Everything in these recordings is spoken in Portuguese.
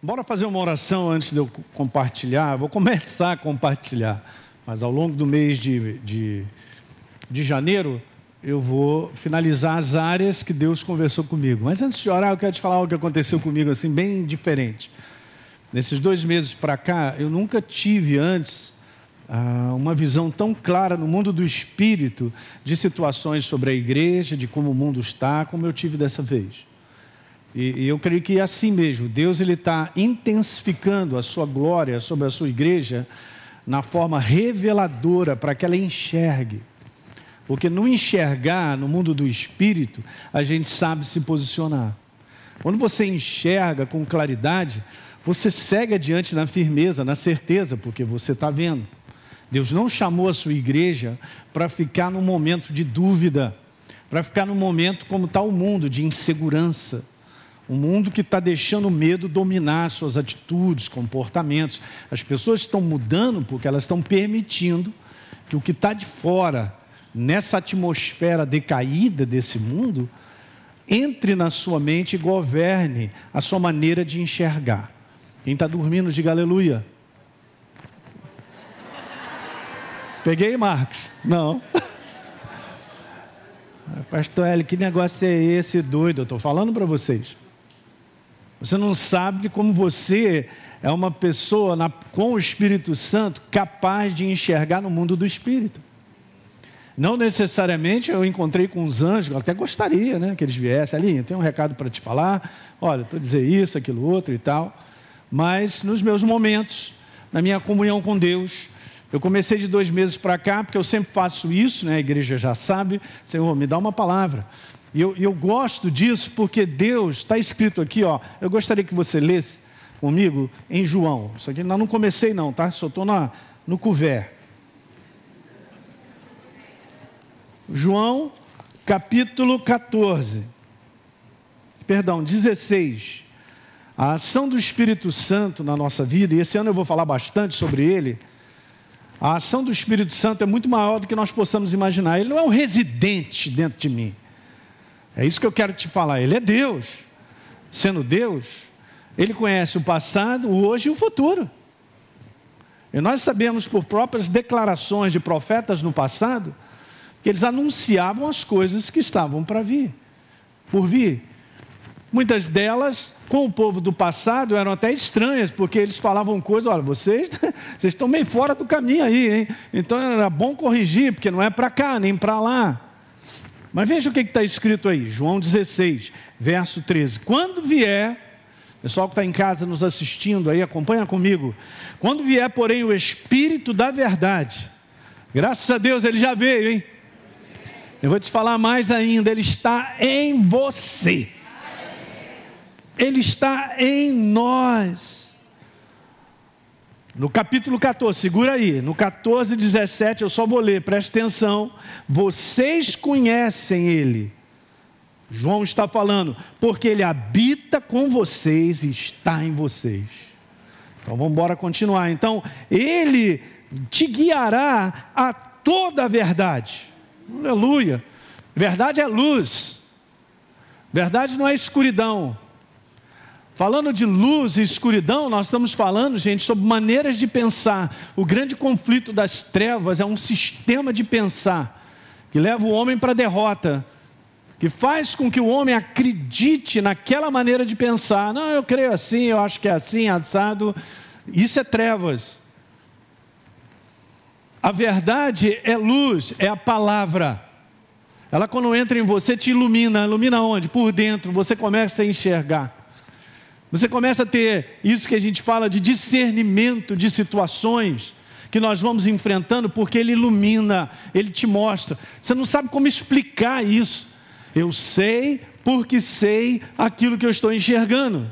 Bora fazer uma oração antes de eu compartilhar. vou começar a compartilhar, mas ao longo do mês de, de, de janeiro eu vou finalizar as áreas que Deus conversou comigo. Mas antes de orar, eu quero te falar algo que aconteceu comigo assim, bem diferente. Nesses dois meses para cá, eu nunca tive antes ah, uma visão tão clara no mundo do espírito de situações sobre a igreja, de como o mundo está, como eu tive dessa vez. E, e eu creio que é assim mesmo. Deus ele está intensificando a sua glória sobre a sua igreja na forma reveladora para que ela enxergue. Porque no enxergar, no mundo do espírito, a gente sabe se posicionar. Quando você enxerga com claridade, você segue adiante na firmeza, na certeza, porque você está vendo. Deus não chamou a sua igreja para ficar num momento de dúvida, para ficar num momento como está o mundo, de insegurança um mundo que está deixando o medo dominar suas atitudes, comportamentos. As pessoas estão mudando porque elas estão permitindo que o que está de fora, nessa atmosfera decaída desse mundo, entre na sua mente e governe a sua maneira de enxergar. Quem está dormindo, diga aleluia. Peguei, Marcos? Não. Pastor Eli, que negócio é esse doido? Eu estou falando para vocês. Você não sabe de como você é uma pessoa na, com o Espírito Santo capaz de enxergar no mundo do Espírito. Não necessariamente eu encontrei com os anjos, até gostaria né, que eles viessem ali, eu tenho um recado para te falar, olha, estou a dizer isso, aquilo, outro e tal. Mas nos meus momentos, na minha comunhão com Deus, eu comecei de dois meses para cá, porque eu sempre faço isso, né, a igreja já sabe, Senhor, me dá uma palavra. E eu, eu gosto disso porque Deus, está escrito aqui, ó, eu gostaria que você lesse comigo em João. Isso aqui não comecei não, tá? Só estou no couvert. João, capítulo 14. Perdão, 16. A ação do Espírito Santo na nossa vida, e esse ano eu vou falar bastante sobre ele. A ação do Espírito Santo é muito maior do que nós possamos imaginar. Ele não é um residente dentro de mim. É isso que eu quero te falar. Ele é Deus. Sendo Deus, ele conhece o passado, o hoje e o futuro. E nós sabemos por próprias declarações de profetas no passado que eles anunciavam as coisas que estavam para vir, por vir. Muitas delas, com o povo do passado, eram até estranhas, porque eles falavam coisas, olha, vocês, vocês estão meio fora do caminho aí, hein? Então era bom corrigir, porque não é para cá, nem para lá. Mas veja o que está escrito aí, João 16, verso 13. Quando vier, pessoal que está em casa nos assistindo aí, acompanha comigo. Quando vier, porém, o Espírito da Verdade, graças a Deus ele já veio, hein? Eu vou te falar mais ainda, ele está em você. Ele está em nós. No capítulo 14, segura aí, no 14, 17, eu só vou ler, preste atenção. Vocês conhecem Ele. João está falando, porque Ele habita com vocês e está em vocês. Então vamos embora continuar. Então, Ele te guiará a toda a verdade. Aleluia. Verdade é luz. Verdade não é escuridão. Falando de luz e escuridão, nós estamos falando, gente, sobre maneiras de pensar. O grande conflito das trevas é um sistema de pensar que leva o homem para a derrota, que faz com que o homem acredite naquela maneira de pensar. Não, eu creio assim, eu acho que é assim, assado. Isso é trevas. A verdade é luz, é a palavra. Ela, quando entra em você, te ilumina. Ilumina onde? Por dentro. Você começa a enxergar. Você começa a ter isso que a gente fala de discernimento de situações que nós vamos enfrentando, porque Ele ilumina, Ele te mostra. Você não sabe como explicar isso. Eu sei porque sei aquilo que eu estou enxergando.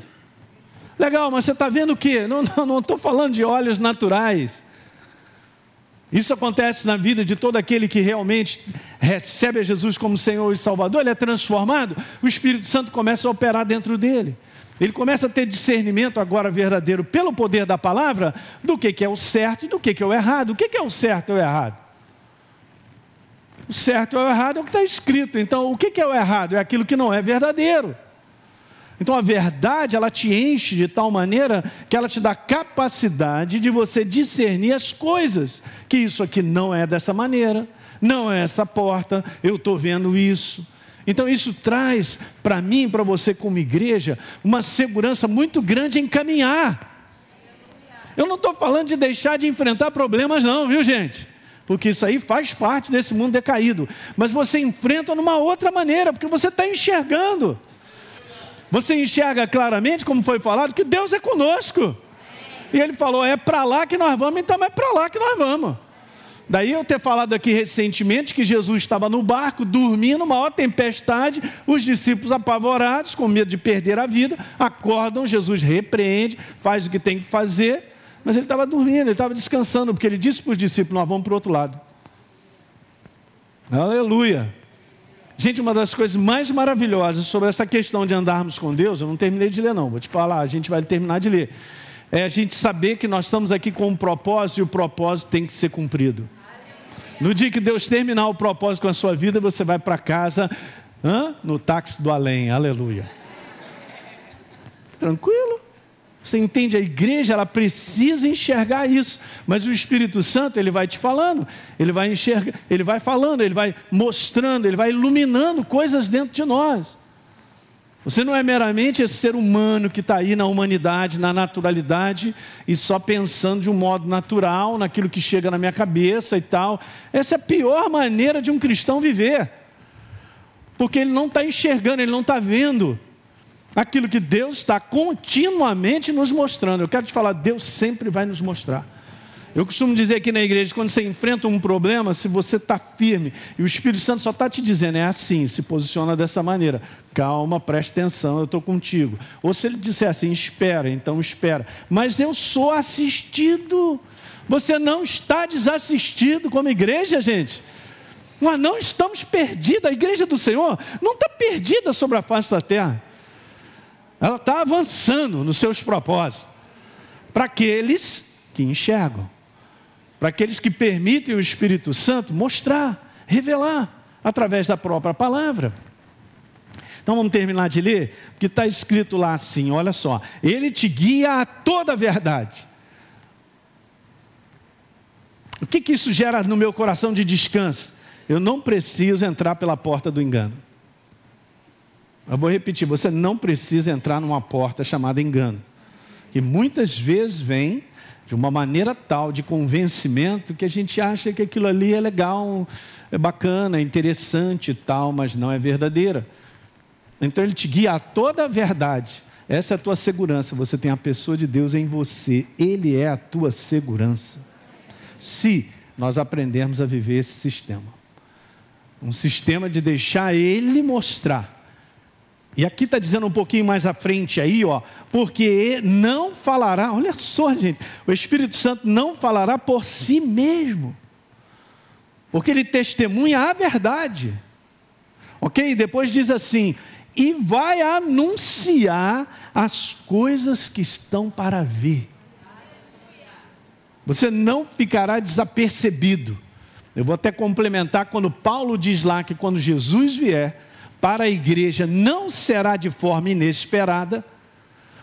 Legal, mas você está vendo o quê? Não estou não, não falando de olhos naturais. Isso acontece na vida de todo aquele que realmente recebe a Jesus como Senhor e Salvador, ele é transformado, o Espírito Santo começa a operar dentro dele. Ele começa a ter discernimento agora verdadeiro pelo poder da palavra do que, que é o certo e do que, que é o errado. O que, que é o certo e o errado? O certo e o errado é o que está escrito. Então, o que, que é o errado? É aquilo que não é verdadeiro. Então a verdade, ela te enche de tal maneira que ela te dá capacidade de você discernir as coisas, que isso aqui não é dessa maneira, não é essa porta, eu estou vendo isso. Então isso traz para mim, para você como igreja, uma segurança muito grande em caminhar. Eu não estou falando de deixar de enfrentar problemas, não, viu gente? Porque isso aí faz parte desse mundo decaído. Mas você enfrenta numa outra maneira, porque você está enxergando. Você enxerga claramente, como foi falado, que Deus é conosco. E ele falou: é para lá que nós vamos, então é para lá que nós vamos. Daí eu ter falado aqui recentemente que Jesus estava no barco, dormindo, maior tempestade, os discípulos apavorados, com medo de perder a vida, acordam, Jesus repreende, faz o que tem que fazer, mas ele estava dormindo, ele estava descansando, porque ele disse para os discípulos: Nós vamos para o outro lado. Aleluia. Gente, uma das coisas mais maravilhosas sobre essa questão de andarmos com Deus, eu não terminei de ler, não, vou te falar, a gente vai terminar de ler. É a gente saber que nós estamos aqui com um propósito e o propósito tem que ser cumprido. No dia que Deus terminar o propósito com a sua vida, você vai para casa hã? no táxi do além, aleluia. Tranquilo? Você entende? A igreja ela precisa enxergar isso, mas o Espírito Santo ele vai te falando, ele vai enxergar, ele vai falando, ele vai mostrando, ele vai iluminando coisas dentro de nós. Você não é meramente esse ser humano que está aí na humanidade, na naturalidade e só pensando de um modo natural naquilo que chega na minha cabeça e tal. Essa é a pior maneira de um cristão viver, porque ele não está enxergando, ele não está vendo aquilo que Deus está continuamente nos mostrando. Eu quero te falar, Deus sempre vai nos mostrar. Eu costumo dizer aqui na igreja, quando você enfrenta um problema, se você está firme e o Espírito Santo só está te dizendo, é assim, se posiciona dessa maneira, calma, preste atenção, eu estou contigo. Ou se ele disser assim, espera, então espera. Mas eu sou assistido. Você não está desassistido como igreja, gente. Nós não estamos perdidos. A igreja do Senhor não está perdida sobre a face da terra ela está avançando nos seus propósitos. Para aqueles que enxergam, para aqueles que permitem o Espírito Santo mostrar, revelar, através da própria palavra. Então vamos terminar de ler, porque está escrito lá assim: olha só, ele te guia a toda a verdade. O que, que isso gera no meu coração de descanso? Eu não preciso entrar pela porta do engano. Eu vou repetir: você não precisa entrar numa porta chamada engano, que muitas vezes vem de uma maneira tal de convencimento que a gente acha que aquilo ali é legal, é bacana, é interessante e tal, mas não é verdadeira. Então ele te guia a toda a verdade. Essa é a tua segurança. Você tem a pessoa de Deus em você. Ele é a tua segurança. Se nós aprendermos a viver esse sistema. Um sistema de deixar Ele mostrar e aqui está dizendo um pouquinho mais à frente aí, ó, porque não falará, olha só, gente, o Espírito Santo não falará por si mesmo, porque ele testemunha a verdade, ok? Depois diz assim, e vai anunciar as coisas que estão para vir. Você não ficará desapercebido. Eu vou até complementar quando Paulo diz lá que quando Jesus vier, para a igreja não será de forma inesperada,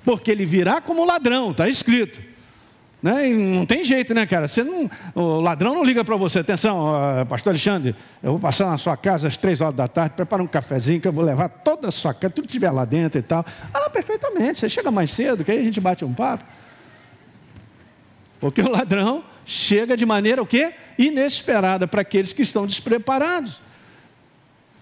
porque ele virá como ladrão, está escrito. Né? E não tem jeito, né, cara? Você não, o ladrão não liga para você. Atenção, pastor Alexandre, eu vou passar na sua casa às três horas da tarde, prepara um cafezinho que eu vou levar toda a sua casa, tudo que tiver lá dentro e tal. Ah, perfeitamente, você chega mais cedo, que aí a gente bate um papo. Porque o ladrão chega de maneira o quê? Inesperada para aqueles que estão despreparados.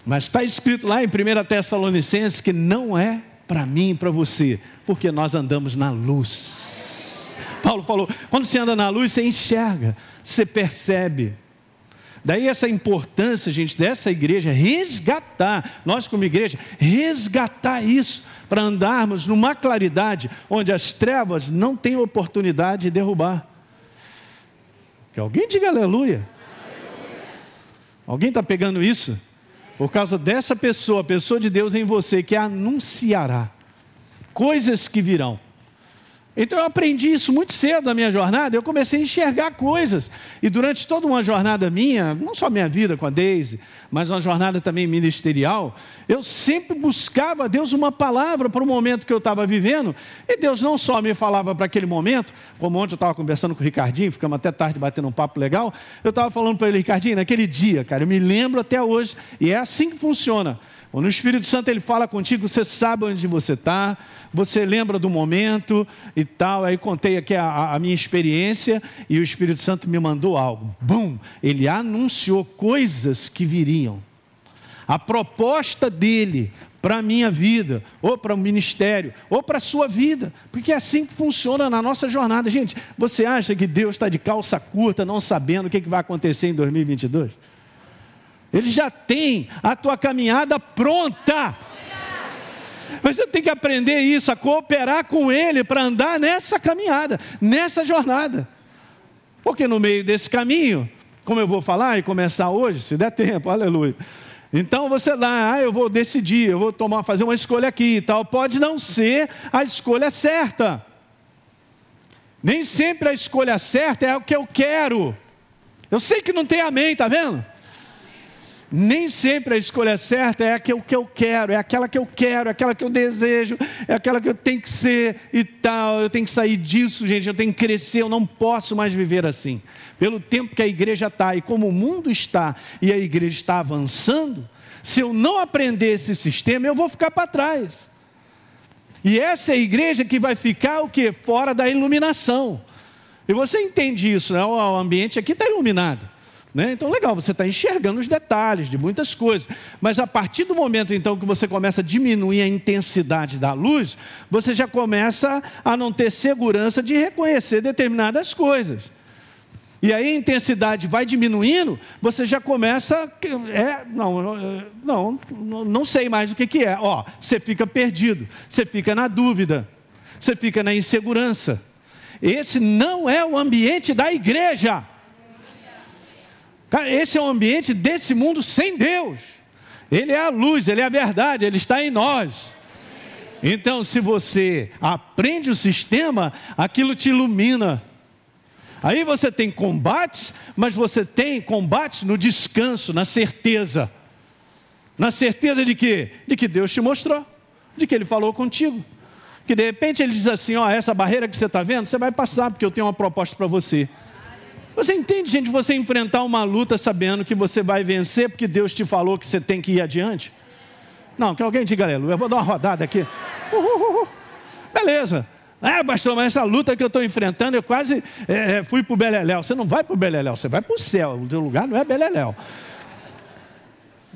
Mas está escrito lá em 1 Tessalonicenses que não é para mim e para você, porque nós andamos na luz. Paulo falou: quando você anda na luz, você enxerga, você percebe. Daí essa importância, gente, dessa igreja resgatar, nós como igreja, resgatar isso, para andarmos numa claridade onde as trevas não têm oportunidade de derrubar. Que alguém diga aleluia. aleluia. Alguém está pegando isso? Por causa dessa pessoa, a pessoa de Deus em você, que anunciará coisas que virão. Então eu aprendi isso muito cedo na minha jornada, eu comecei a enxergar coisas. E durante toda uma jornada minha, não só minha vida com a Daisy, mas uma jornada também ministerial, eu sempre buscava a Deus uma palavra para o momento que eu estava vivendo. E Deus não só me falava para aquele momento, como ontem eu estava conversando com o Ricardinho, ficamos até tarde batendo um papo legal, eu estava falando para ele, Ricardinho, naquele dia, cara, eu me lembro até hoje, e é assim que funciona. Quando o Espírito Santo ele fala contigo, você sabe onde você está, você lembra do momento e tal. Aí contei aqui a, a, minha experiência e o Espírito Santo me mandou algo. Bum! Ele anunciou coisas que viriam. A proposta dele para a minha vida, ou para o ministério, ou para a sua vida, porque é assim que funciona na nossa jornada. Gente, você acha que Deus está de calça curta, não sabendo o que vai acontecer em 2022? Ele já tem a tua caminhada pronta. Mas você tem que aprender isso, a cooperar com Ele para andar nessa caminhada, nessa jornada. Porque no meio desse caminho, como eu vou falar e começar hoje, se der tempo, aleluia. Então você lá, ah, eu vou decidir, eu vou tomar, fazer uma escolha aqui e tal. Pode não ser a escolha certa. Nem sempre a escolha certa é o que eu quero. Eu sei que não tem amém, tá vendo? Nem sempre a escolha certa é aquela que eu quero, é aquela que eu quero, é aquela que eu desejo, é aquela que eu tenho que ser e tal. Eu tenho que sair disso, gente, eu tenho que crescer, eu não posso mais viver assim. Pelo tempo que a igreja está e como o mundo está e a igreja está avançando, se eu não aprender esse sistema, eu vou ficar para trás. E essa é a igreja que vai ficar o que? Fora da iluminação. E você entende isso, né? O ambiente aqui está iluminado. Né? Então, legal, você está enxergando os detalhes de muitas coisas, mas a partir do momento então que você começa a diminuir a intensidade da luz, você já começa a não ter segurança de reconhecer determinadas coisas. E aí a intensidade vai diminuindo, você já começa. É, não, não, não sei mais o que, que é. Ó, você fica perdido, você fica na dúvida, você fica na insegurança. Esse não é o ambiente da igreja. Cara, esse é o ambiente desse mundo sem Deus. Ele é a luz, ele é a verdade, ele está em nós. Então, se você aprende o sistema, aquilo te ilumina. Aí você tem combates, mas você tem combates no descanso, na certeza. Na certeza de que? De que Deus te mostrou, de que Ele falou contigo. Que de repente Ele diz assim: Ó, essa barreira que você está vendo, você vai passar, porque eu tenho uma proposta para você. Você entende, gente, você enfrentar uma luta sabendo que você vai vencer porque Deus te falou que você tem que ir adiante? Não, que alguém diga aleluia. Eu vou dar uma rodada aqui. Uhul. Beleza. Ah, pastor, mas essa luta que eu estou enfrentando, eu quase é, fui para o Beleléu. Você não vai para o Beleléu, você vai para o céu. O teu lugar não é Beleléu.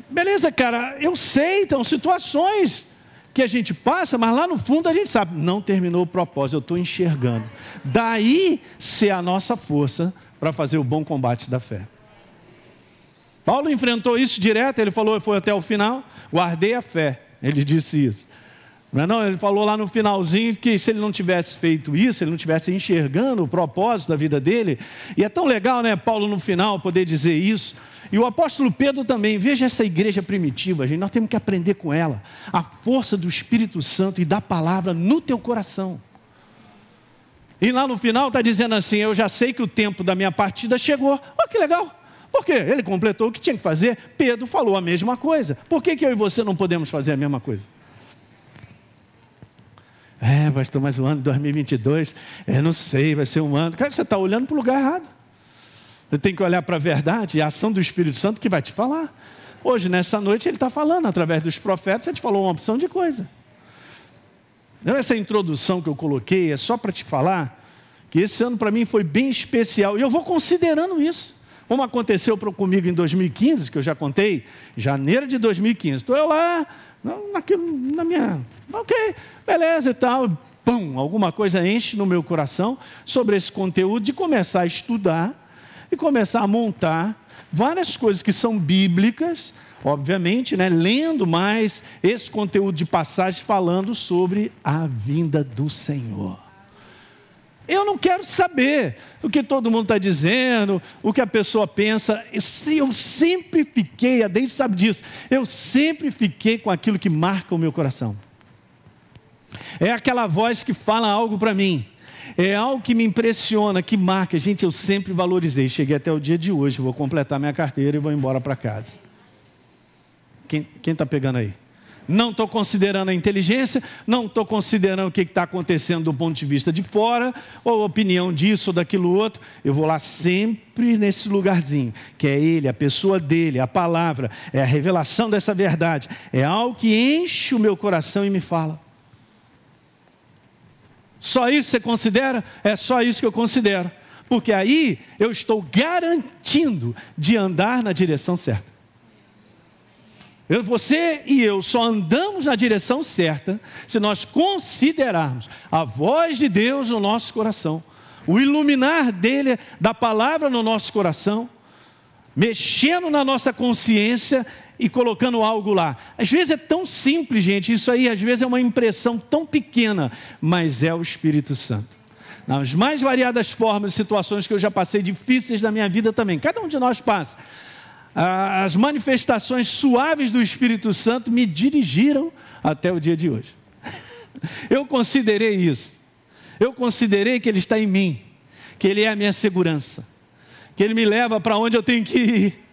Beleza, cara, eu sei, então, situações que a gente passa, mas lá no fundo a gente sabe, não terminou o propósito, eu estou enxergando. Daí ser a nossa força para fazer o bom combate da fé. Paulo enfrentou isso direto, ele falou, foi até o final, guardei a fé. Ele disse isso. Não, é não, ele falou lá no finalzinho que se ele não tivesse feito isso, ele não tivesse enxergando o propósito da vida dele. E é tão legal, né, Paulo no final poder dizer isso. E o apóstolo Pedro também, veja essa igreja primitiva, gente, nós temos que aprender com ela a força do Espírito Santo e da palavra no teu coração. E lá no final está dizendo assim: Eu já sei que o tempo da minha partida chegou. Olha que legal. Por quê? Ele completou o que tinha que fazer. Pedro falou a mesma coisa. Por que, que eu e você não podemos fazer a mesma coisa? É, pastor, mas o ano de 2022, eu não sei, vai ser um ano. Cara, você está olhando para o lugar errado. Você tem que olhar para a verdade e a ação do Espírito Santo que vai te falar. Hoje, nessa noite, ele está falando através dos profetas, ele te falou uma opção de coisa. Então, essa introdução que eu coloquei é só para te falar que esse ano para mim foi bem especial e eu vou considerando isso. Como aconteceu comigo em 2015, que eu já contei, janeiro de 2015. Estou eu lá, naquilo, na minha. Ok, beleza e tal. Pum, alguma coisa enche no meu coração sobre esse conteúdo de começar a estudar e começar a montar várias coisas que são bíblicas obviamente, né, lendo mais esse conteúdo de passagem falando sobre a vinda do Senhor. Eu não quero saber o que todo mundo está dizendo, o que a pessoa pensa. Eu sempre fiquei, a Deise sabe disso, eu sempre fiquei com aquilo que marca o meu coração. É aquela voz que fala algo para mim. é algo que me impressiona, que marca. Gente, eu sempre valorizei. Cheguei até o dia de hoje, vou completar minha carteira e vou embora para casa. Quem está pegando aí? Não estou considerando a inteligência, não estou considerando o que está acontecendo do ponto de vista de fora, ou opinião disso ou daquilo outro. Eu vou lá sempre nesse lugarzinho, que é Ele, a pessoa dele, a palavra, é a revelação dessa verdade. É algo que enche o meu coração e me fala. Só isso você considera? É só isso que eu considero. Porque aí eu estou garantindo de andar na direção certa. Você e eu só andamos na direção certa se nós considerarmos a voz de Deus no nosso coração, o iluminar dele, da palavra no nosso coração, mexendo na nossa consciência e colocando algo lá. Às vezes é tão simples, gente, isso aí às vezes é uma impressão tão pequena, mas é o Espírito Santo. Nas mais variadas formas, situações que eu já passei difíceis na minha vida também, cada um de nós passa. As manifestações suaves do Espírito Santo me dirigiram até o dia de hoje. Eu considerei isso. Eu considerei que Ele está em mim, que Ele é a minha segurança, que Ele me leva para onde eu tenho que ir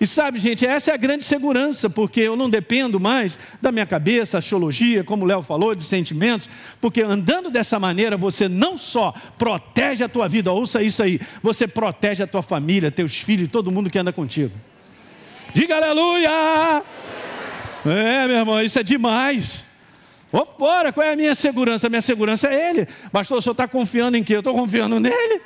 e sabe, gente, essa é a grande segurança, porque eu não dependo mais da minha cabeça, axiologia, como o Léo falou, de sentimentos, porque andando dessa maneira você não só protege a tua vida, ouça isso aí, você protege a tua família, teus filhos, todo mundo que anda contigo. Diga aleluia! É, meu irmão, isso é demais. Vou fora, qual é a minha segurança? A minha segurança é Ele. Pastor, o senhor está confiando em quê? Eu estou confiando nele.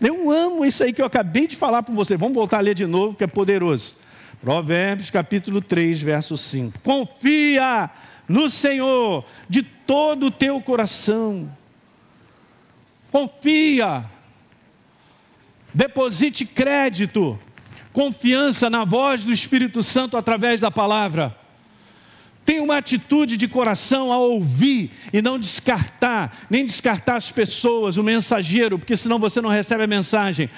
Eu amo isso aí que eu acabei de falar para você. Vamos voltar a ler de novo, que é poderoso. Provérbios capítulo 3, verso 5. Confia no Senhor de todo o teu coração. Confia. Deposite crédito, confiança na voz do Espírito Santo através da palavra. Tenha uma atitude de coração a ouvir e não descartar, nem descartar as pessoas, o mensageiro, porque senão você não recebe a mensagem.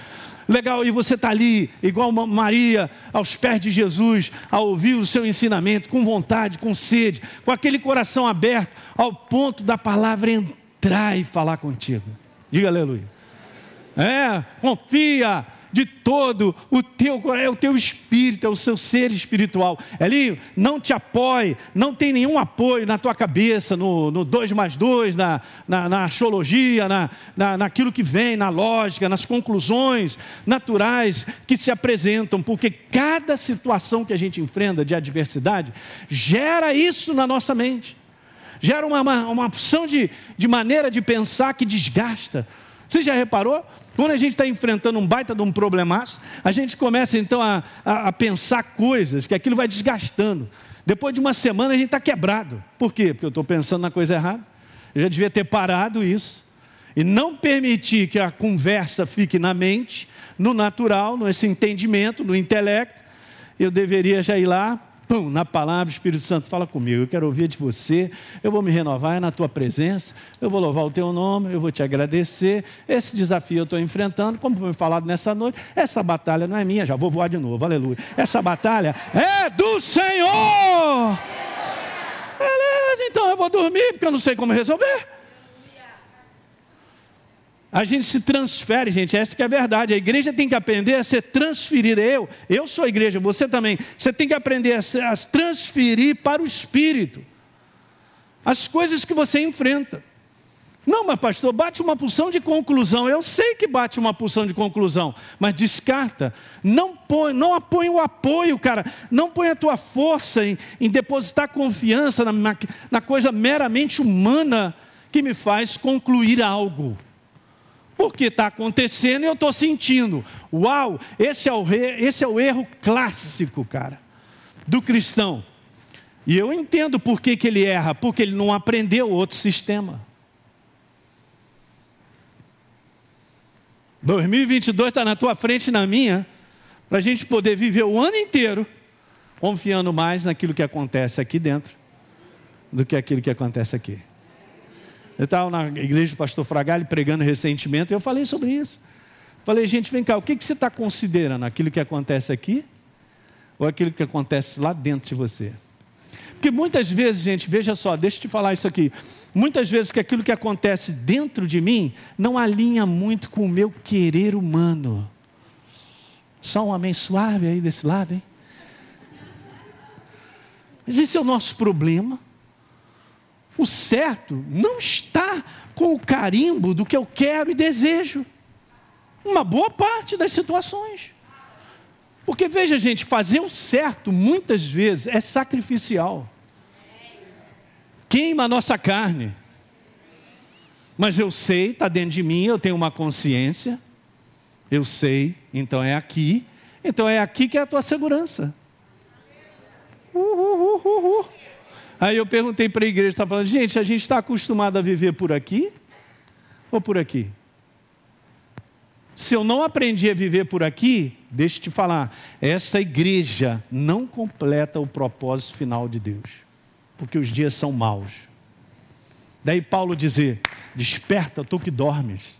Legal, e você está ali, igual Maria, aos pés de Jesus, a ouvir o seu ensinamento, com vontade, com sede, com aquele coração aberto, ao ponto da palavra entrar e falar contigo. Diga aleluia. É, confia, de todo o teu é o teu espírito, é o seu ser espiritual. Elinho, não te apoie, não tem nenhum apoio na tua cabeça, no 2 mais 2, na, na, na astrologia, na, na, naquilo que vem, na lógica, nas conclusões naturais que se apresentam, porque cada situação que a gente enfrenta de adversidade gera isso na nossa mente. Gera uma, uma, uma opção de, de maneira de pensar que desgasta. Você já reparou? Quando a gente está enfrentando um baita de um problemaço, a gente começa então a, a, a, pensar coisas que aquilo vai desgastando. Depois de uma semana a gente está quebrado. Por quê? Porque eu estou pensando na coisa errada. Eu já devia ter parado isso. E não permitir que a conversa fique na mente, no natural, nesse entendimento, no intelecto. Eu deveria já ir lá, pum, na palavra, Espírito Santo fala comigo. Eu quero ouvir de você, eu vou me renovar na tua presença, eu vou louvar o teu nome, eu vou te agradecer. Esse desafio eu estou enfrentando, como foi falado nessa noite, essa batalha não é minha, já vou voar de novo, aleluia. Essa batalha é do Senhor. Beleza, então eu vou dormir, porque eu não sei como resolver. A gente se transfere, gente, essa que é a verdade. A igreja tem que aprender a ser transferida. Eu, eu sou a igreja, você também. Você tem que aprender a, ser, a transferir para o Espírito as coisas que você enfrenta. Não, mas pastor, bate uma pulsão de conclusão. Eu sei que bate uma pulsão de conclusão, mas descarta. Não põe, não apoie o apoio, cara. Não põe a tua força em, em depositar confiança na, na coisa meramente humana que me faz concluir algo porque está acontecendo e eu estou sentindo. Uau, esse é, o, esse é o erro clássico, cara, do cristão. E eu entendo por que, que ele erra, porque ele não aprendeu outro sistema. 2022 está na tua frente e na minha, para a gente poder viver o ano inteiro confiando mais naquilo que acontece aqui dentro do que aquilo que acontece aqui. Eu estava na igreja do pastor Fragalho pregando recentemente e eu falei sobre isso. Falei, gente, vem cá, o que, que você está considerando? Aquilo que acontece aqui ou aquilo que acontece lá dentro de você? Porque muitas vezes, gente, veja só, deixa eu te falar isso aqui. Muitas vezes que aquilo que acontece dentro de mim não alinha muito com o meu querer humano. Só um amém suave aí desse lado, hein? Mas esse é o nosso problema. O certo não está com o carimbo do que eu quero e desejo. Uma boa parte das situações. Porque veja, gente, fazer o certo muitas vezes é sacrificial. Queima a nossa carne. Mas eu sei, está dentro de mim, eu tenho uma consciência. Eu sei, então é aqui. Então é aqui que é a tua segurança. Uh, uh, uh, uh Aí eu perguntei para a igreja, está falando, gente, a gente está acostumado a viver por aqui ou por aqui? Se eu não aprendi a viver por aqui, deixa eu te falar, essa igreja não completa o propósito final de Deus, porque os dias são maus. Daí Paulo dizer: Desperta, tu que dormes,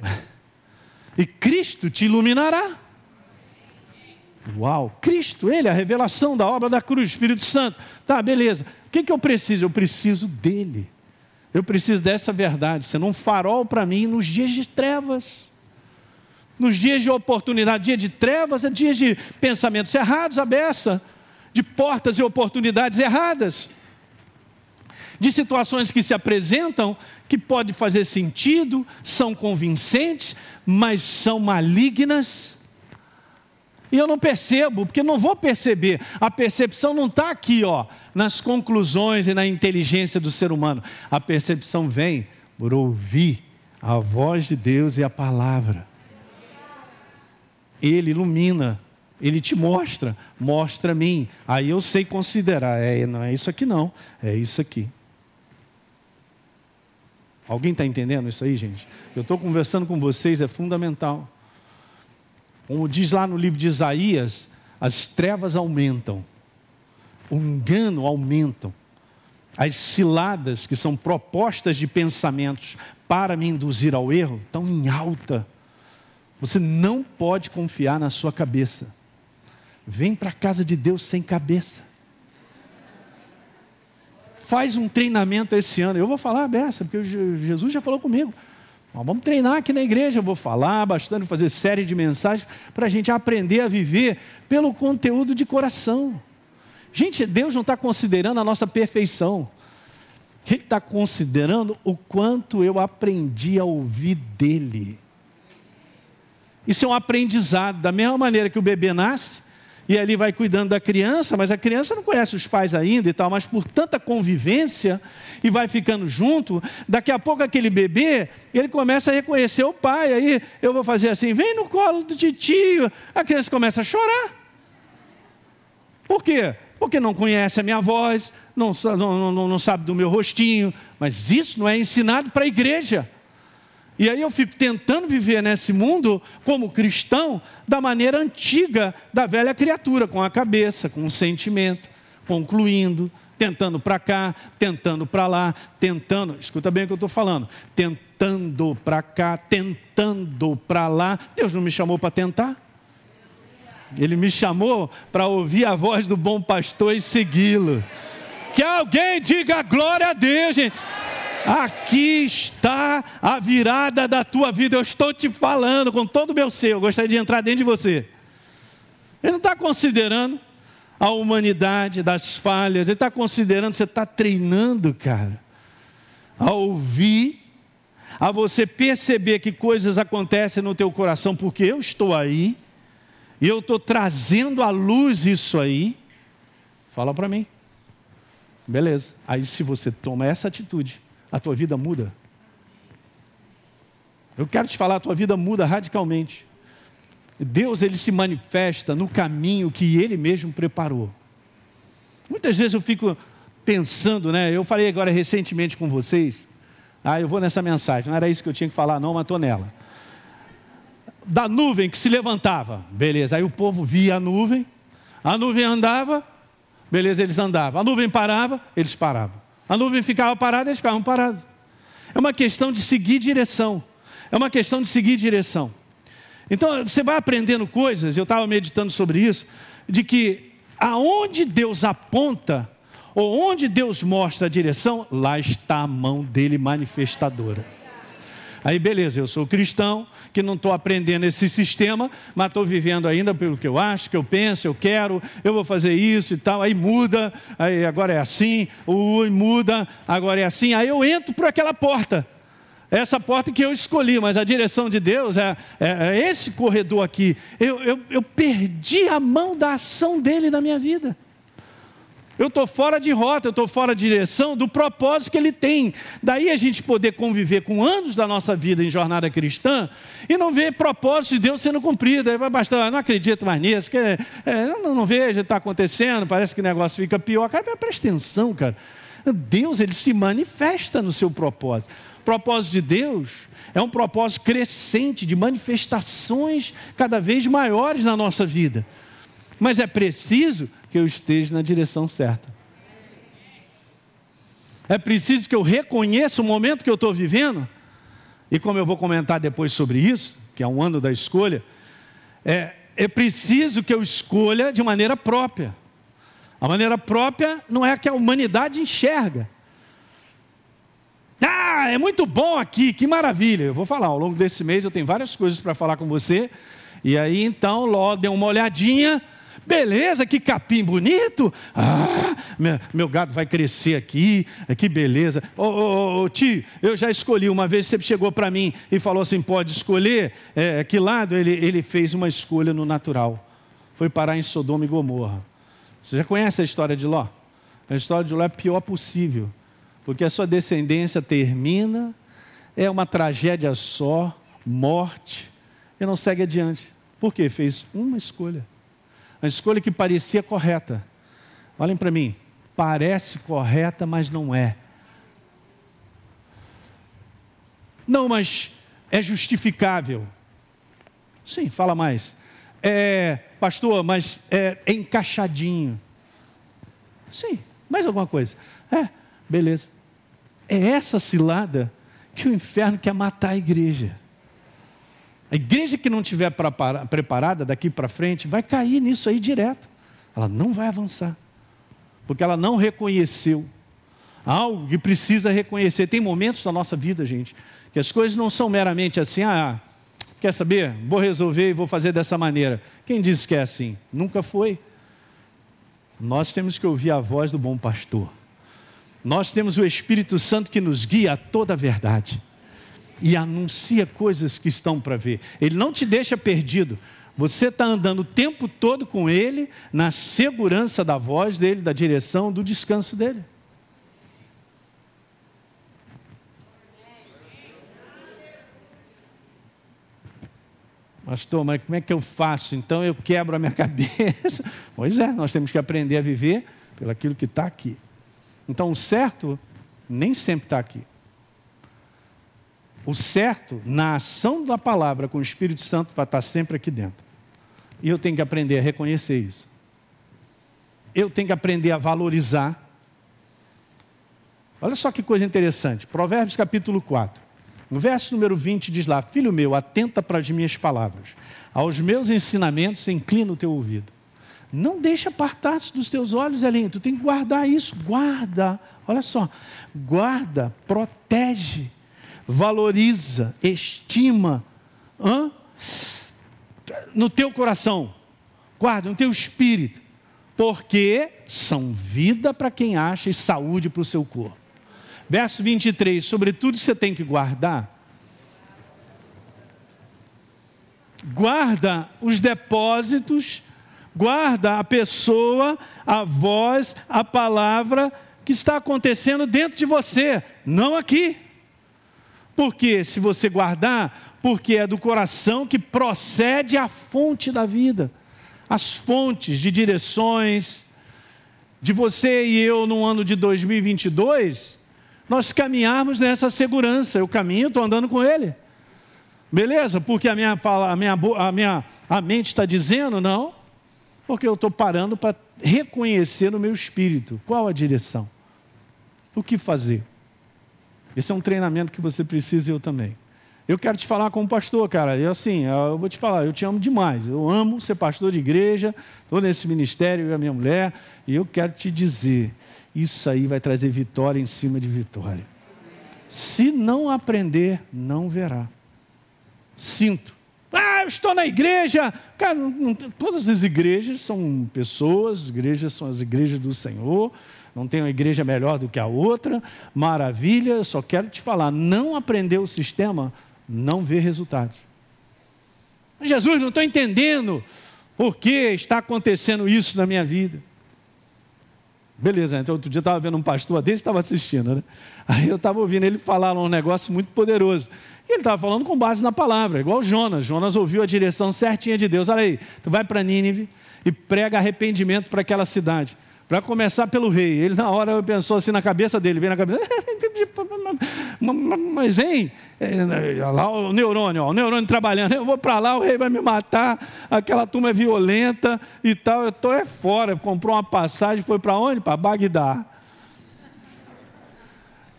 e Cristo te iluminará. Uau, Cristo, Ele, a revelação da obra da cruz, Espírito Santo. Tá, beleza. O que, que eu preciso? Eu preciso dele. Eu preciso dessa verdade, sendo um farol para mim nos dias de trevas nos dias de oportunidade, dia de trevas, é dias de pensamentos errados, a beça, de portas e oportunidades erradas, de situações que se apresentam que pode fazer sentido, são convincentes, mas são malignas. E eu não percebo, porque não vou perceber. A percepção não está aqui, ó, nas conclusões e na inteligência do ser humano. A percepção vem por ouvir a voz de Deus e a palavra. Ele ilumina, ele te mostra, mostra a mim. Aí eu sei considerar, é, não é isso aqui não, é isso aqui. Alguém está entendendo isso aí, gente? Eu estou conversando com vocês, é fundamental. Como diz lá no livro de Isaías, as trevas aumentam, o engano aumenta, as ciladas que são propostas de pensamentos para me induzir ao erro estão em alta. Você não pode confiar na sua cabeça. Vem para a casa de Deus sem cabeça. Faz um treinamento esse ano. Eu vou falar beça, porque Jesus já falou comigo. Vamos treinar aqui na igreja. Eu vou falar bastante, fazer série de mensagens para a gente aprender a viver pelo conteúdo de coração. Gente, Deus não está considerando a nossa perfeição. Ele está considerando o quanto eu aprendi a ouvir dEle. Isso é um aprendizado, da mesma maneira que o bebê nasce, e ali vai cuidando da criança, mas a criança não conhece os pais ainda e tal, mas por tanta convivência e vai ficando junto, daqui a pouco aquele bebê, ele começa a reconhecer o pai, aí eu vou fazer assim, vem no colo do tio, a criança começa a chorar. Por quê? Porque não conhece a minha voz, não, não, não, não sabe do meu rostinho, mas isso não é ensinado para a igreja. E aí eu fico tentando viver nesse mundo como cristão da maneira antiga da velha criatura, com a cabeça, com o sentimento, concluindo, tentando para cá, tentando para lá, tentando, escuta bem o que eu estou falando, tentando para cá, tentando para lá. Deus não me chamou para tentar. Ele me chamou para ouvir a voz do bom pastor e segui-lo. Que alguém diga glória a Deus, gente. Aqui está a virada da tua vida. Eu estou te falando com todo o meu ser. Eu gostaria de entrar dentro de você. Ele não está considerando a humanidade das falhas. Ele está considerando, você está treinando, cara, a ouvir, a você perceber que coisas acontecem no teu coração, porque eu estou aí, e eu estou trazendo à luz isso aí. Fala para mim. Beleza. Aí se você toma essa atitude, a tua vida muda. Eu quero te falar, a tua vida muda radicalmente. Deus ele se manifesta no caminho que ele mesmo preparou. Muitas vezes eu fico pensando, né? Eu falei agora recentemente com vocês. Ah, eu vou nessa mensagem. Não era isso que eu tinha que falar, não, mas estou nela. Da nuvem que se levantava, beleza. Aí o povo via a nuvem, a nuvem andava, beleza, eles andavam. A nuvem parava, eles paravam. A nuvem ficava parada, eles ficavam parados. É uma questão de seguir direção. É uma questão de seguir direção. Então, você vai aprendendo coisas, eu estava meditando sobre isso, de que aonde Deus aponta, ou onde Deus mostra a direção, lá está a mão dele manifestadora. Aí, beleza, eu sou cristão, que não estou aprendendo esse sistema, mas estou vivendo ainda pelo que eu acho, que eu penso, eu quero, eu vou fazer isso e tal. Aí muda, aí agora é assim, ui, muda, agora é assim. Aí eu entro por aquela porta. Essa porta que eu escolhi, mas a direção de Deus é, é, é esse corredor aqui. Eu, eu, eu perdi a mão da ação dele na minha vida. Eu estou fora de rota, eu estou fora de direção do propósito que ele tem. Daí a gente poder conviver com anos da nossa vida em jornada cristã e não ver propósito de Deus sendo cumprido. Aí vai bastar, não acredito mais nisso, que, é, não, não vejo, está acontecendo, parece que o negócio fica pior. Cara, presta atenção, cara. Deus, ele se manifesta no seu propósito. O propósito de Deus é um propósito crescente de manifestações cada vez maiores na nossa vida. Mas é preciso que eu esteja na direção certa. É preciso que eu reconheça o momento que eu estou vivendo, e como eu vou comentar depois sobre isso, que é um ano da escolha, é, é preciso que eu escolha de maneira própria. A maneira própria não é a que a humanidade enxerga. Ah, é muito bom aqui, que maravilha. Eu vou falar, ao longo desse mês eu tenho várias coisas para falar com você. E aí então, Ló deu uma olhadinha Beleza, que capim bonito. Ah, meu, meu gado vai crescer aqui. Que beleza. Ô, ô, ô, tio, eu já escolhi. Uma vez você chegou para mim e falou assim: pode escolher. É, que lado? Ele, ele fez uma escolha no natural. Foi parar em Sodoma e Gomorra. Você já conhece a história de Ló? A história de Ló é pior possível. Porque a sua descendência termina, é uma tragédia só, morte, e não segue adiante. Por quê? Fez uma escolha. A escolha que parecia correta. Olhem para mim, parece correta, mas não é. Não, mas é justificável. Sim, fala mais. É, pastor, mas é, é encaixadinho. Sim, mais alguma coisa. É, beleza. É essa cilada que o inferno quer matar a igreja. A igreja que não estiver preparada daqui para frente vai cair nisso aí direto. Ela não vai avançar. Porque ela não reconheceu algo que precisa reconhecer. Tem momentos da nossa vida, gente, que as coisas não são meramente assim, ah, quer saber? Vou resolver e vou fazer dessa maneira. Quem disse que é assim? Nunca foi. Nós temos que ouvir a voz do bom pastor. Nós temos o Espírito Santo que nos guia a toda a verdade e anuncia coisas que estão para ver. Ele não te deixa perdido. Você está andando o tempo todo com Ele, na segurança da voz dele, da direção, do descanso dele. Pastor, mas como é que eu faço? Então eu quebro a minha cabeça. Pois é, nós temos que aprender a viver pelo aquilo que está aqui. Então o certo nem sempre está aqui. O certo, na ação da palavra com o Espírito Santo, vai estar sempre aqui dentro. E eu tenho que aprender a reconhecer isso. Eu tenho que aprender a valorizar. Olha só que coisa interessante. Provérbios capítulo 4. No verso número 20 diz lá: Filho meu, atenta para as minhas palavras. Aos meus ensinamentos inclina o teu ouvido. Não deixa apartar-se dos teus olhos, Elinho. Tu tem que guardar isso. Guarda. Olha só. Guarda, protege valoriza, estima hã? no teu coração, guarda no teu espírito, porque são vida para quem acha e saúde para o seu corpo. Verso 23, sobretudo você tem que guardar. Guarda os depósitos, guarda a pessoa, a voz, a palavra que está acontecendo dentro de você, não aqui. Porque se você guardar, porque é do coração que procede a fonte da vida, as fontes de direções de você e eu no ano de 2022, nós caminharmos nessa segurança. Eu caminho, estou andando com Ele. Beleza? Porque a minha, a minha, a minha a mente está dizendo, não. Porque eu estou parando para reconhecer no meu espírito qual a direção. O que fazer? Esse é um treinamento que você precisa e eu também. Eu quero te falar como pastor, cara. Eu assim, eu vou te falar, eu te amo demais. Eu amo ser pastor de igreja, estou nesse ministério, eu e a minha mulher, e eu quero te dizer, isso aí vai trazer vitória em cima de vitória. Se não aprender, não verá. Sinto. Ah, eu estou na igreja. Cara, não, todas as igrejas são pessoas, igrejas são as igrejas do Senhor. Não tem uma igreja melhor do que a outra. Maravilha, eu só quero te falar: não aprender o sistema, não vê resultados. Jesus, não estou entendendo por que está acontecendo isso na minha vida. Beleza, então outro dia eu estava vendo um pastor desse, estava assistindo, né? Aí eu estava ouvindo ele falar um negócio muito poderoso. E ele estava falando com base na palavra, igual Jonas. Jonas ouviu a direção certinha de Deus. Olha aí, tu vai para Nínive e prega arrependimento para aquela cidade. Para começar pelo rei. Ele, na hora, pensou assim na cabeça dele, veio na cabeça. Mas, hein? É, lá o neurônio, ó, o neurônio trabalhando. Eu vou para lá, o rei vai me matar. Aquela turma é violenta e tal. Eu estou é fora. Comprou uma passagem, foi para onde? Para Bagdá.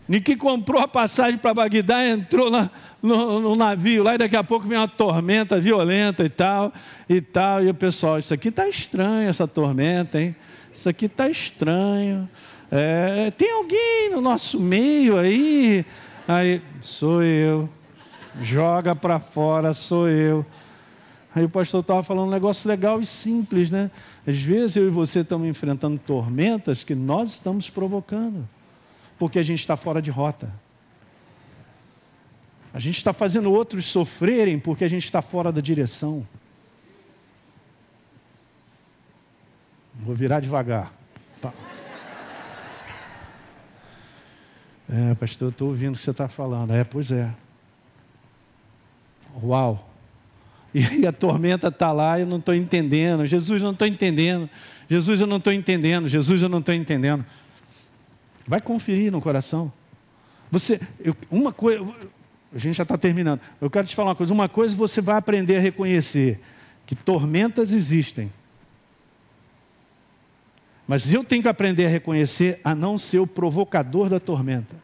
Niki comprou a passagem para Bagdá, entrou no, no, navio lá e daqui a pouco vem uma tormenta violenta e tal, e tal. E o pessoal, isso aqui está estranho, essa tormenta, hein? Isso aqui está estranho. É, tem alguém no nosso meio aí? Aí, sou eu. Joga para fora, sou eu. Aí o pastor estava falando um negócio legal e simples, né? Às vezes eu e você estamos enfrentando tormentas que nós estamos provocando, porque a gente está fora de rota. A gente está fazendo outros sofrerem porque a gente está fora da direção. Vou virar devagar. Tá. É, pastor, eu estou ouvindo o que você está falando. É, pois é. Uau. E a tormenta está lá eu não estou entendendo. Jesus, eu não estou entendendo. Jesus, eu não estou entendendo. Jesus, eu não estou entendendo. Vai conferir no coração. Você, eu, uma coisa, a gente já está terminando. Eu quero te falar uma coisa. Uma coisa você vai aprender a reconhecer: que tormentas existem. Mas eu tenho que aprender a reconhecer a não ser o provocador da tormenta.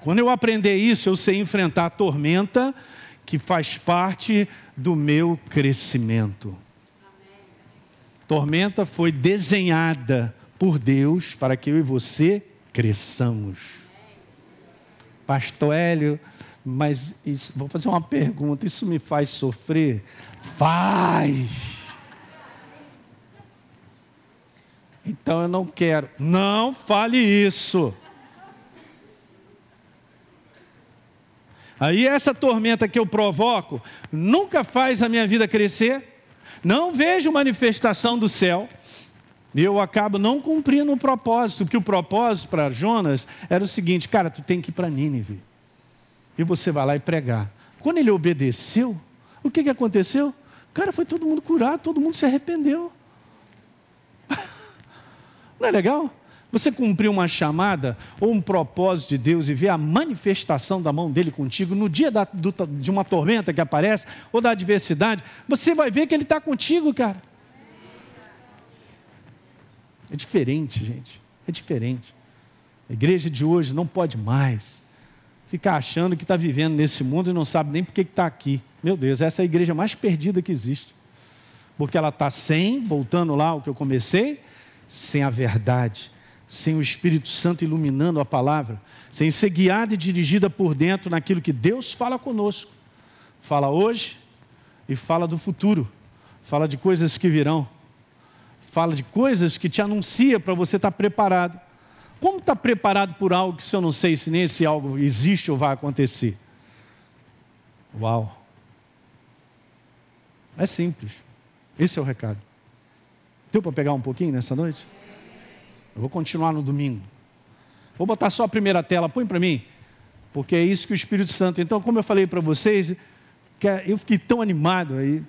Quando eu aprender isso, eu sei enfrentar a tormenta que faz parte do meu crescimento. Tormenta foi desenhada por Deus para que eu e você cresçamos. Pastor Hélio, mas isso, vou fazer uma pergunta: isso me faz sofrer? Faz. Então eu não quero. Não fale isso. Aí essa tormenta que eu provoco nunca faz a minha vida crescer. Não vejo manifestação do céu. E eu acabo não cumprindo o propósito, porque o propósito para Jonas era o seguinte: cara, tu tem que ir para Nínive. E você vai lá e pregar. Quando ele obedeceu, o que, que aconteceu? Cara, foi todo mundo curado, todo mundo se arrependeu. Não é legal? Você cumprir uma chamada ou um propósito de Deus e ver a manifestação da mão dele contigo no dia da, do, de uma tormenta que aparece ou da adversidade, você vai ver que ele está contigo, cara. É diferente, gente. É diferente. A igreja de hoje não pode mais ficar achando que está vivendo nesse mundo e não sabe nem por que está aqui. Meu Deus, essa é a igreja mais perdida que existe. Porque ela está sem, voltando lá ao que eu comecei, sem a verdade, sem o Espírito Santo iluminando a palavra, sem ser guiada e dirigida por dentro naquilo que Deus fala conosco. Fala hoje e fala do futuro. Fala de coisas que virão. Fala de coisas que te anuncia para você estar preparado. Como estar tá preparado por algo que se eu não sei se nem esse algo existe ou vai acontecer? Uau! É simples. Esse é o recado. Deu para pegar um pouquinho nessa noite? Eu vou continuar no domingo. Vou botar só a primeira tela, põe para mim. Porque é isso que o Espírito Santo. Então, como eu falei para vocês, eu fiquei tão animado aí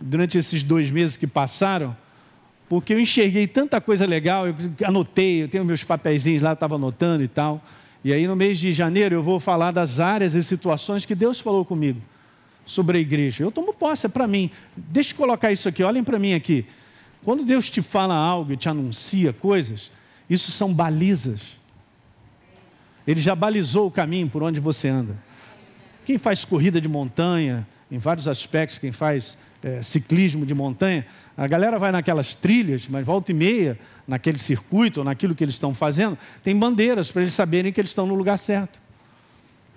durante esses dois meses que passaram, porque eu enxerguei tanta coisa legal, eu anotei, eu tenho meus papeizinhos lá, estava anotando e tal. E aí, no mês de janeiro, eu vou falar das áreas e situações que Deus falou comigo sobre a igreja. Eu tomo posse, é para mim. Deixa eu colocar isso aqui, olhem para mim aqui. Quando Deus te fala algo e te anuncia coisas, isso são balizas. Ele já balizou o caminho por onde você anda. Quem faz corrida de montanha, em vários aspectos, quem faz é, ciclismo de montanha, a galera vai naquelas trilhas, mas volta e meia, naquele circuito, ou naquilo que eles estão fazendo, tem bandeiras para eles saberem que eles estão no lugar certo.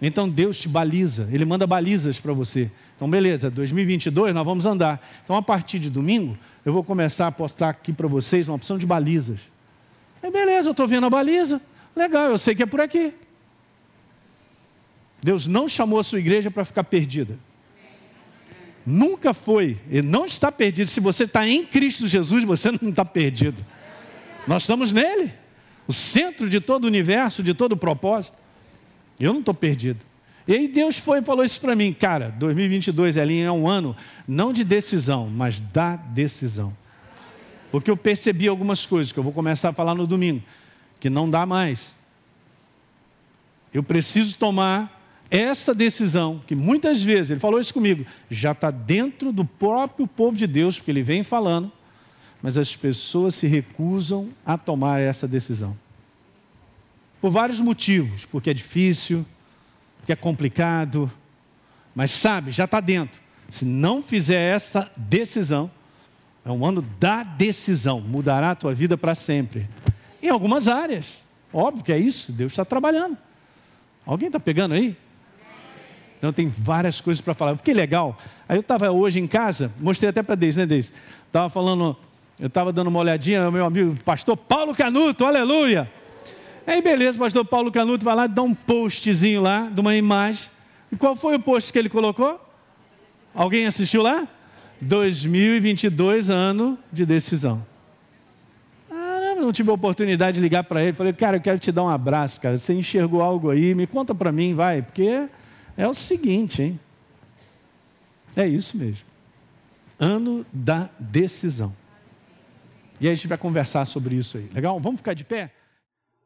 Então Deus te baliza, Ele manda balizas para você. Então, beleza, 2022 nós vamos andar. Então, a partir de domingo, eu vou começar a postar aqui para vocês uma opção de balizas. Aí, beleza, eu estou vendo a baliza, legal, eu sei que é por aqui. Deus não chamou a sua igreja para ficar perdida. Nunca foi, e não está perdido. Se você está em Cristo Jesus, você não está perdido. Nós estamos nele, o centro de todo o universo, de todo o propósito. Eu não estou perdido. E aí Deus foi e falou isso para mim, cara, 2022 Elinho, é um ano não de decisão, mas da decisão. Porque eu percebi algumas coisas que eu vou começar a falar no domingo, que não dá mais. Eu preciso tomar essa decisão, que muitas vezes, ele falou isso comigo, já está dentro do próprio povo de Deus, porque ele vem falando, mas as pessoas se recusam a tomar essa decisão. Por vários motivos, porque é difícil, porque é complicado, mas sabe, já está dentro. Se não fizer essa decisão, é um ano da decisão, mudará a tua vida para sempre. Em algumas áreas, óbvio que é isso, Deus está trabalhando. Alguém está pegando aí? Então tem várias coisas para falar. Que legal. Aí eu estava hoje em casa, mostrei até para Deise, né, Deise? Estava falando, eu estava dando uma olhadinha, meu amigo pastor Paulo Canuto, aleluia. Aí beleza, o pastor Paulo Canuto vai lá dá um postzinho lá, de uma imagem. E qual foi o post que ele colocou? Alguém assistiu lá? 2022, ano de decisão. Ah, não tive a oportunidade de ligar para ele. Falei, cara, eu quero te dar um abraço, cara. Você enxergou algo aí, me conta para mim, vai, porque é o seguinte, hein? É isso mesmo. Ano da decisão. E aí a gente vai conversar sobre isso aí. Legal? Vamos ficar de pé?